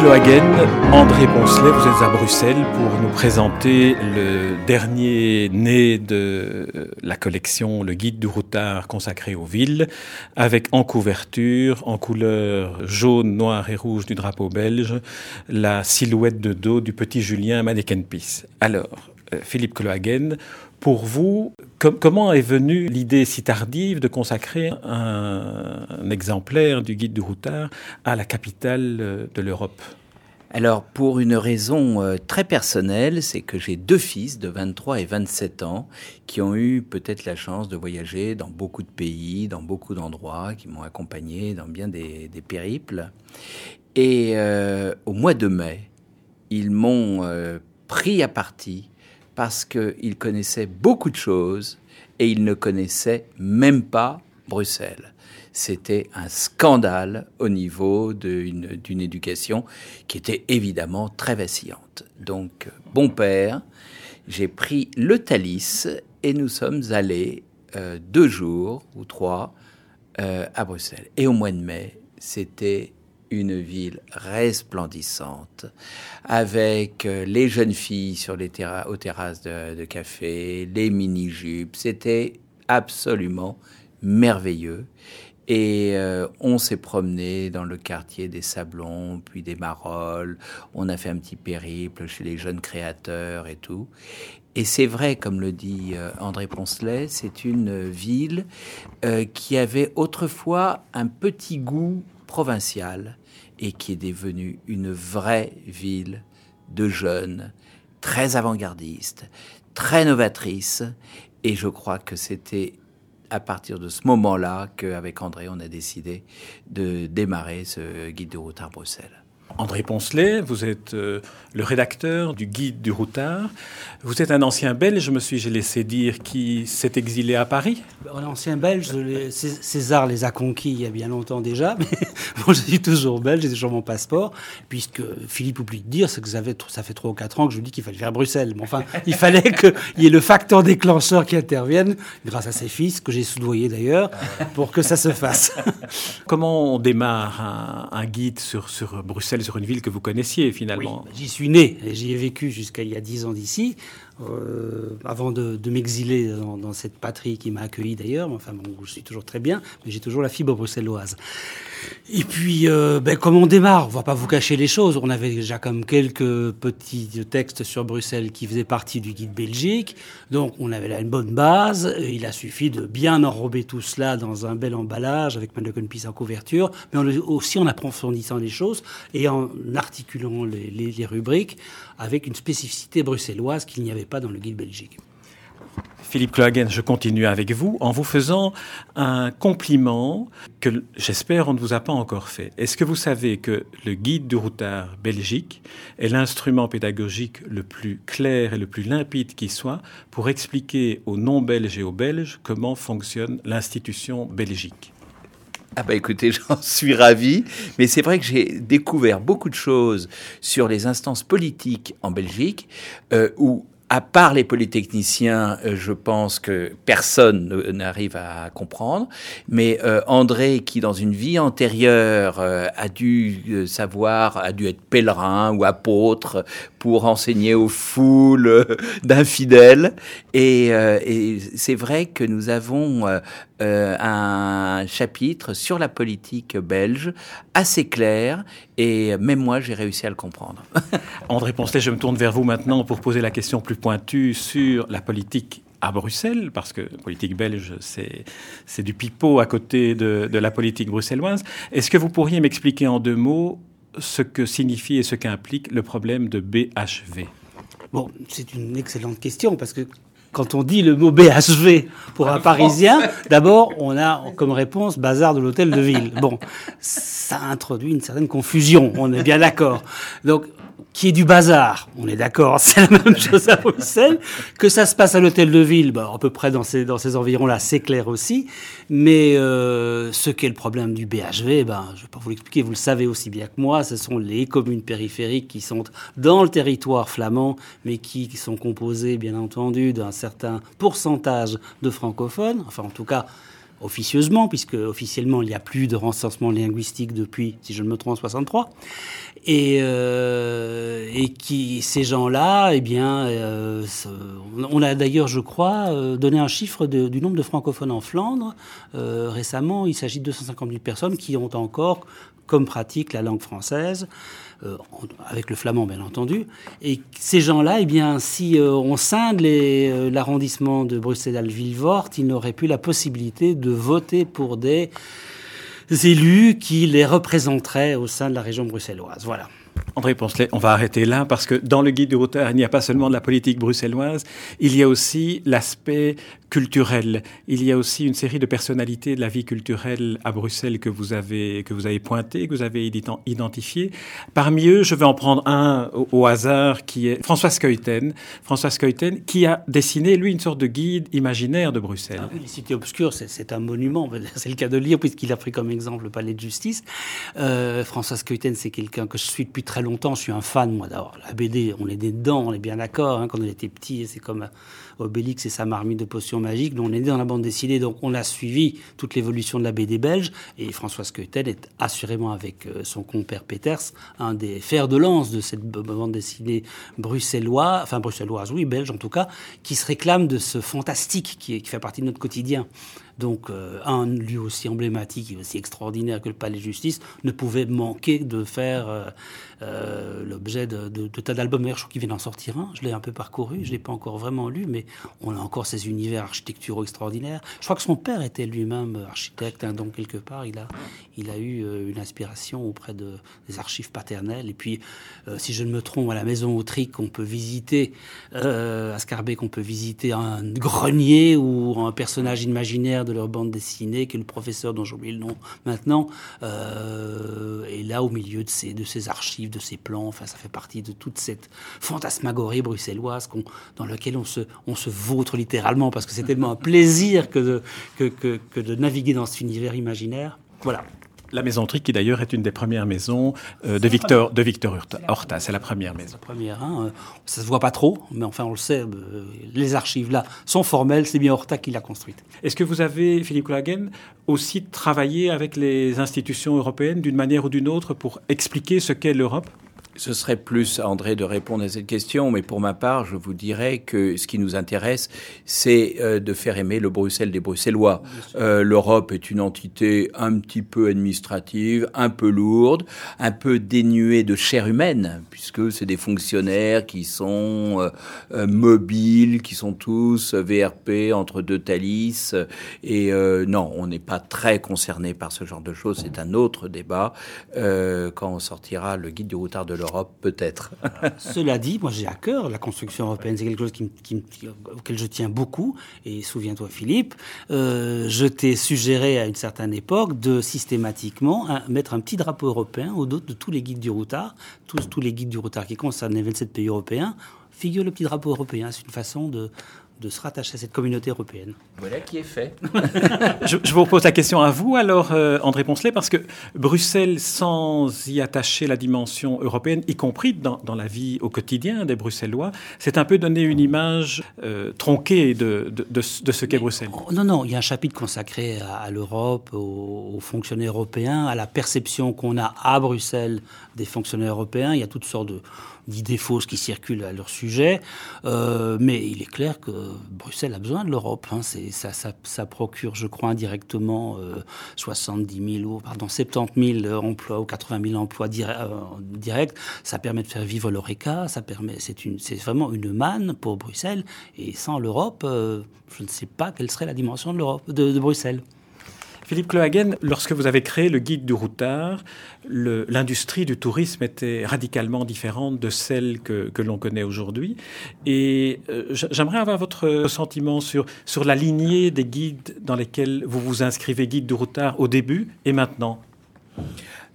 Clohagen, André Poncelet, vous êtes à Bruxelles pour nous présenter le dernier né de la collection Le Guide du routard consacré aux villes, avec en couverture, en couleur jaune, noir et rouge du drapeau belge, la silhouette de dos du petit Julien Manekenpis. Alors, euh, Philippe Clohagen, pour vous, comment est venue l'idée si tardive de consacrer un, un, exemplaire du guide du routard à la capitale euh, de l'Europe? Alors, pour une raison euh, très personnelle, c'est que j'ai deux fils de 23 et 27 ans qui ont eu peut-être la chance de voyager dans beaucoup de pays, dans beaucoup d'endroits, qui m'ont accompagné dans bien des, périples. Et euh, au mois de mai, ils m'ont euh, pris à partie parce qu'ils connaissaient beaucoup de choses et ils ne connaissaient même pas Bruxelles. C'était un scandale au niveau d'une éducation qui était évidemment très vacillante. Donc, bon père, j'ai pris le Thalys et nous sommes allés euh, deux jours ou trois euh, à Bruxelles. Et au mois de mai, c'était une ville resplendissante, avec euh, les jeunes filles sur les terra aux terrasses de, de café, les mini-jupes. C'était absolument merveilleux. Et euh, on s'est promené dans le quartier des Sablons, puis des Marolles. On a fait un petit périple chez les jeunes créateurs et tout. Et c'est vrai, comme le dit euh, André Poncelet, c'est une ville euh, qui avait autrefois un petit goût provincial et qui est devenue une vraie ville de jeunes, très avant-gardiste, très novatrice. Et je crois que c'était à partir de ce moment-là qu'avec André, on a décidé de démarrer ce guide de routard Bruxelles. André Poncelet, vous êtes euh, le rédacteur du guide du routard. Vous êtes un ancien belge, je me suis laissé dire, qui s'est exilé à Paris. Un ancien belge, les, César les a conquis il y a bien longtemps déjà, mais bon, je suis toujours belge, j'ai toujours mon passeport. Puisque Philippe oublie de dire, c'est que ça fait, ça fait 3 ou 4 ans que je vous dis qu'il fallait faire Bruxelles. Mais enfin, il fallait qu'il y ait le facteur déclencheur qui intervienne, grâce à ses fils, que j'ai soudoyé d'ailleurs, pour que ça se fasse. Comment on démarre un, un guide sur, sur Bruxelles? Sur une ville que vous connaissiez finalement. Oui, j'y suis né et j'y ai vécu jusqu'à il y a dix ans d'ici. Euh, avant de, m'exiler dans, cette patrie qui m'a accueilli d'ailleurs. Enfin, je suis toujours très bien, mais j'ai toujours la fibre bruxelloise. Et puis, euh, ben, comme on démarre, on va pas vous cacher les choses. On avait déjà comme quelques petits textes sur Bruxelles qui faisaient partie du guide Belgique. Donc, on avait là une bonne base. Il a suffi de bien enrober tout cela dans un bel emballage avec Mannequin en couverture, mais on, aussi en approfondissant les choses et en articulant les, les, les rubriques avec une spécificité bruxelloise qu'il n'y avait pas dans le guide Belgique. Philippe Clohagen, je continue avec vous en vous faisant un compliment que j'espère on ne vous a pas encore fait. Est-ce que vous savez que le guide du routard belgique est l'instrument pédagogique le plus clair et le plus limpide qui soit pour expliquer aux non-belges et aux belges comment fonctionne l'institution belgique? Ah bah écoutez, j'en suis ravi, mais c'est vrai que j'ai découvert beaucoup de choses sur les instances politiques en Belgique, euh, où à part les polytechniciens, euh, je pense que personne n'arrive à comprendre. Mais euh, André, qui dans une vie antérieure euh, a dû savoir, a dû être pèlerin ou apôtre pour enseigner aux foules d'infidèles. Et, et c'est vrai que nous avons un chapitre sur la politique belge assez clair. Et même moi, j'ai réussi à le comprendre. André Poncelet, je me tourne vers vous maintenant pour poser la question plus pointue sur la politique à Bruxelles, parce que politique belge, c'est du pipeau à côté de, de la politique bruxelloise. Est-ce que vous pourriez m'expliquer en deux mots ce que signifie et ce qu'implique le problème de BHV Bon, c'est une excellente question, parce que quand on dit le mot BHV pour un Parisien, d'abord, on a comme réponse bazar de l'hôtel de ville. Bon, ça introduit une certaine confusion, on est bien d'accord. Donc, qui est du bazar, on est d'accord, c'est la même chose à Bruxelles, que ça se passe à l'hôtel de ville, bah, à peu près dans ces, dans ces environs-là, c'est clair aussi, mais euh, ce qu'est le problème du BHV, ben, je ne vais pas vous l'expliquer, vous le savez aussi bien que moi, ce sont les communes périphériques qui sont dans le territoire flamand, mais qui, qui sont composées, bien entendu, d'un certain pourcentage de francophones, enfin en tout cas officieusement, puisque officiellement il n'y a plus de recensement linguistique depuis, si je ne me trompe, 63. Et, euh, et qui ces gens-là, eh bien, euh, on a d'ailleurs, je crois, euh, donné un chiffre de, du nombre de francophones en Flandre euh, récemment. Il s'agit de 250 000 personnes qui ont encore comme pratique la langue française. Euh, avec le flamand bien entendu. Et ces gens-là, eh bien, si euh, on scinde l'arrondissement de Bruxelles-Villevort, ils n'auraient plus la possibilité de voter pour des élus qui les représenteraient au sein de la région bruxelloise. Voilà. André Poncelet, on va arrêter là parce que dans le guide du routard, il n'y a pas seulement de la politique bruxelloise, il y a aussi l'aspect culturel. Il y a aussi une série de personnalités de la vie culturelle à Bruxelles que vous avez, que vous avez pointé, que vous avez identifié. Parmi eux, je vais en prendre un au, hasard qui est François Skeuten. François Skeuten qui a dessiné, lui, une sorte de guide imaginaire de Bruxelles. Ah les cités obscures, c'est un monument. C'est le cas de puisqu'il a pris comme exemple le palais de justice. Euh, François c'est quelqu'un que je suis depuis très longtemps. Je suis un fan, moi, d'abord. La BD, on est dedans, on est bien d'accord. Hein, quand on était petit, c'est comme Obélix et sa marmite de potions magiques. On est dans la bande dessinée, donc on a suivi toute l'évolution de la BD belge. Et François Skeutel est assurément, avec euh, son compère Peters, un des fers de lance de cette bande dessinée bruxelloise, enfin bruxelloise, oui, belge en tout cas, qui se réclame de ce fantastique qui fait partie de notre quotidien. Donc, euh, un lieu aussi emblématique et aussi extraordinaire que le Palais de Justice ne pouvait manquer de faire euh, euh, l'objet de, tas d'albums. je crois qu'il vient d'en sortir un. Je l'ai un peu parcouru. Je ne l'ai pas encore vraiment lu, mais on a encore ces univers architecturaux extraordinaires. Je crois que son père était lui-même architecte, hein, donc quelque part, il a, eu une inspiration auprès de, des archives paternelles. Et puis, si je ne me trompe, à la maison Autrique, on peut visiter, à Scarbeck, qu'on peut visiter un grenier ou un personnage imaginaire de leur bande dessinée, qui est le professeur dont j'ai oublié le nom maintenant, euh, est là au milieu de ces, de ces archives, de ces plans. Enfin, ça fait partie de toute cette fantasmagorie bruxelloise dans laquelle on se, on se vautre littéralement, parce que c'est tellement un plaisir que de, que, que, que de naviguer dans cet univers imaginaire. Voilà. La maison Tric, qui d'ailleurs est une des premières maisons euh, de, Victor, de Victor Horta. C'est la première maison. La première, hein, euh, ça se voit pas trop, mais enfin on le sait, euh, les archives là sont formelles, c'est bien Horta qui l'a construite. Est-ce que vous avez, Philippe Collagen, aussi travaillé avec les institutions européennes d'une manière ou d'une autre pour expliquer ce qu'est l'Europe? Ce serait plus à André de répondre à cette question, mais pour ma part, je vous dirais que ce qui nous intéresse, c'est euh, de faire aimer le Bruxelles des Bruxellois. Euh, L'Europe est une entité un petit peu administrative, un peu lourde, un peu dénuée de chair humaine, puisque c'est des fonctionnaires qui sont euh, mobiles, qui sont tous VRP entre deux Thalys. Et non, on n'est pas très concerné par ce genre de choses. C'est un autre débat quand on sortira le guide du routard de l'Europe peut-être. Cela dit, moi j'ai à cœur la construction européenne, c'est quelque chose auquel je tiens beaucoup. Et souviens-toi, Philippe, euh, je t'ai suggéré à une certaine époque de systématiquement mettre un petit drapeau européen au dos de tous les guides du routard, tous les guides du routard qui concernent les 27 pays européens figure le petit drapeau européen. C'est une façon de, de se rattacher à cette communauté européenne. Voilà qui est fait. je, vous pose la question à vous alors, euh, André Poncelet, parce que Bruxelles, sans y attacher la dimension européenne, y compris dans, la vie au quotidien des Bruxellois, c'est un peu donner une image euh, tronquée de, de, ce qu'est Bruxelles. Oh, non, non, il y a un chapitre consacré à, l'Europe, aux, aux, fonctionnaires européens, à la perception qu'on a à Bruxelles des fonctionnaires européens. Il y a toutes sortes de d'idées fausses qui circulent à leur sujet. Euh, mais il est clair que Bruxelles a besoin de l'Europe. Hein. Ça, procure, je crois, indirectement euh, 70 000 ou pardon, 70 000 emplois ou 80 000 emplois euh, directs. Ça permet de faire vivre l'ORECA. C'est vraiment une manne pour Bruxelles. Et sans l'Europe, euh, je ne sais pas quelle serait la dimension de de, de Bruxelles. Philippe Clohagen, lorsque vous avez créé le guide du routard, l'industrie du tourisme était radicalement différente de celle que, l'on connaît aujourd'hui. Et euh, j'aimerais avoir votre sentiment sur, sur la lignée des guides dans lesquels vous vous inscrivez, guide du routard, au début et maintenant.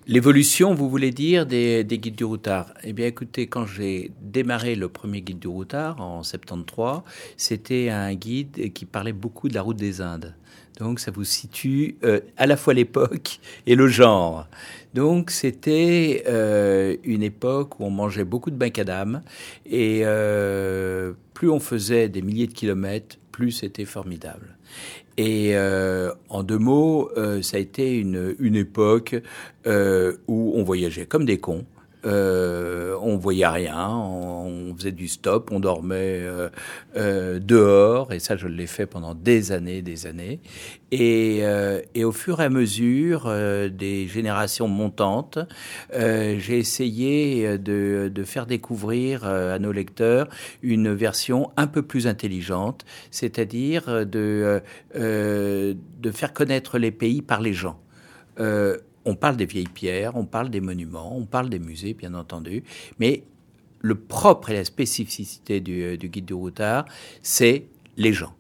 L'évolution, vous voulez dire, des, guides du routard? Eh bien, écoutez, quand j'ai démarré le premier guide du routard en 73, c'était un guide qui parlait beaucoup de la route des Indes. Donc, ça vous situe euh, à la fois l'époque et le genre. Donc, c'était euh, une époque où on mangeait beaucoup de bancadam et euh, plus on faisait des milliers de kilomètres, plus c'était formidable. Et euh, en deux mots, euh, ça a été une, une époque euh, où on voyageait comme des cons. Euh, on voyait rien, on, faisait du stop, on dormait euh, euh, dehors, et ça je l'ai fait pendant des années, des années. Et, au fur et à mesure des générations montantes, j'ai essayé de, faire découvrir à nos lecteurs une version un peu plus intelligente, c'est-à-dire de, faire connaître les pays par les gens. On parle des vieilles pierres, on parle des monuments, on parle des musées, bien entendu, mais le propre et la spécificité du, euh, guide du routard, c'est les gens.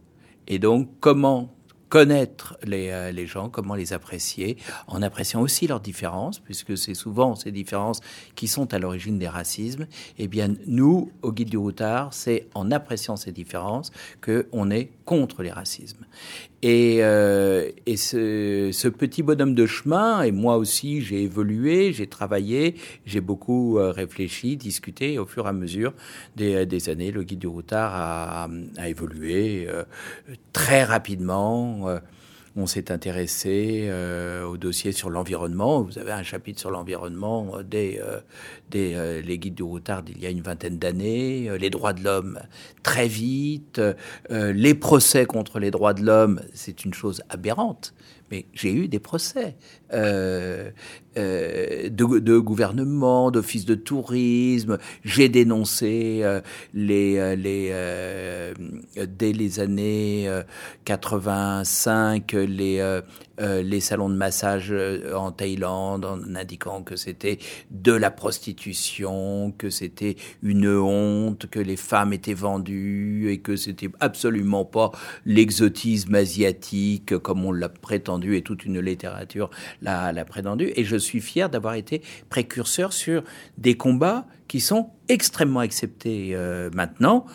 Et donc, comment connaître euh, les, gens, comment les apprécier, en appréciant aussi leurs différences, puisque c'est souvent ces différences qui sont à l'origine des racismes. Eh bien, nous, au Guide du Routard, c'est en appréciant ces différences qu'on est contre les racismes. Et, euh, et ce, petit bonhomme de chemin, et moi aussi j'ai évolué, j'ai travaillé, j'ai beaucoup euh, réfléchi, discuté, au fur et à mesure des, des années, le guide du routard a, évolué euh, très rapidement. On s'est intéressé euh, au dossier sur l'environnement. Vous avez un chapitre sur l'environnement euh, dès, euh, guides du routard il y a une vingtaine d'années. les droits de l'homme très vite. les procès contre les droits de l'homme, c'est une chose aberrante. Mais j'ai eu des procès euh, euh, de, gouvernement, d'office de tourisme. J'ai dénoncé euh, les dès les années 85 les les salons de massage en Thaïlande en indiquant que c'était de la prostitution, que c'était une honte, que les femmes étaient vendues et que c'était absolument pas l'exotisme asiatique comme on l'a prétendu et toute une littérature l'a prétendu. Et je suis fier d'avoir été précurseur sur des combats qui sont extrêmement acceptés euh, maintenant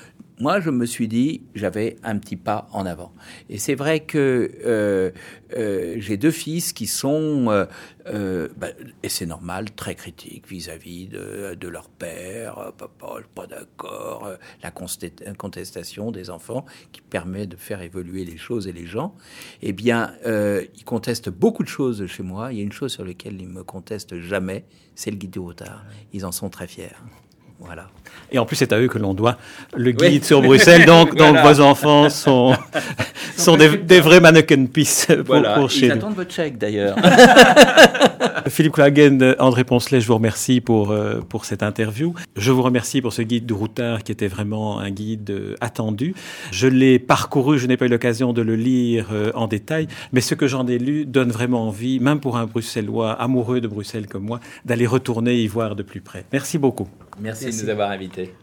moi, je me suis dit, j'avais un petit pas en avant. Et c'est vrai que euh, euh, j'ai deux fils qui sont, euh, bah, et c'est normal, très critiques vis-à-vis de, leur père. Papa, je suis pas d'accord. La contestation des enfants qui permet de faire évoluer les choses et les gens. Eh bien, ils contestent beaucoup de choses chez moi. Il y a une chose sur laquelle ils me contestent jamais, c'est le guide du retard. Ils en sont très fiers. Voilà. Et en plus, c'est à eux que l'on doit le guide sur Bruxelles. Donc, donc vos enfants sont, sont des, vrais mannequin pieces pour, voilà. pour chez Ils attendent votre chèque d'ailleurs. Philippe Klagen, André Poncelet, je vous remercie pour, euh, pour cette interview. Je vous remercie pour ce guide de routard qui était vraiment un guide euh, attendu. Je l'ai parcouru, je n'ai pas eu l'occasion de le lire euh, en détail, mais ce que j'en ai lu donne vraiment envie, même pour un Bruxellois amoureux de Bruxelles comme moi, d'aller retourner y voir de plus près. Merci beaucoup. Merci, de nous avoir invités.